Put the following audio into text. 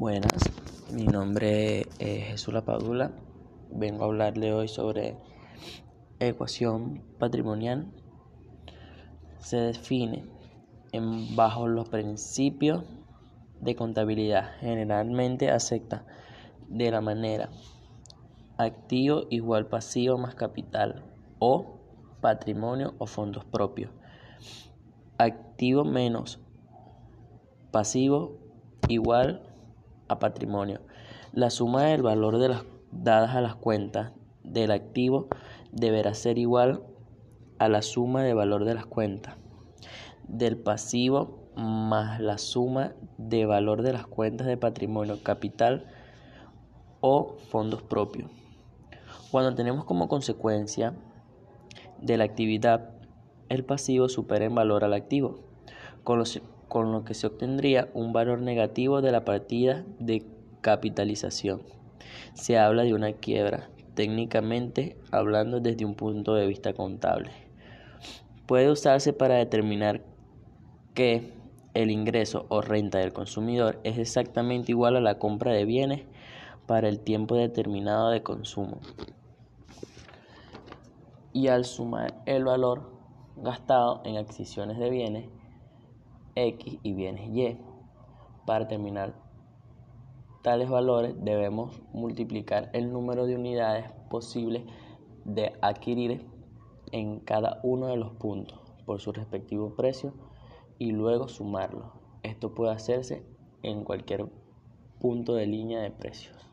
Buenas, mi nombre es Jesús Lapadula. Vengo a hablarle hoy sobre ecuación patrimonial. Se define en, bajo los principios de contabilidad. Generalmente acepta de la manera activo igual pasivo más capital o patrimonio o fondos propios. Activo menos pasivo igual a patrimonio. La suma del valor de las dadas a las cuentas del activo deberá ser igual a la suma de valor de las cuentas del pasivo más la suma de valor de las cuentas de patrimonio, capital o fondos propios. Cuando tenemos como consecuencia de la actividad el pasivo supera en valor al activo, con con lo que se obtendría un valor negativo de la partida de capitalización. Se habla de una quiebra, técnicamente hablando desde un punto de vista contable. Puede usarse para determinar que el ingreso o renta del consumidor es exactamente igual a la compra de bienes para el tiempo determinado de consumo. Y al sumar el valor gastado en adquisiciones de bienes, X y bienes Y. Para determinar tales valores debemos multiplicar el número de unidades posibles de adquirir en cada uno de los puntos por su respectivo precio y luego sumarlo. Esto puede hacerse en cualquier punto de línea de precios.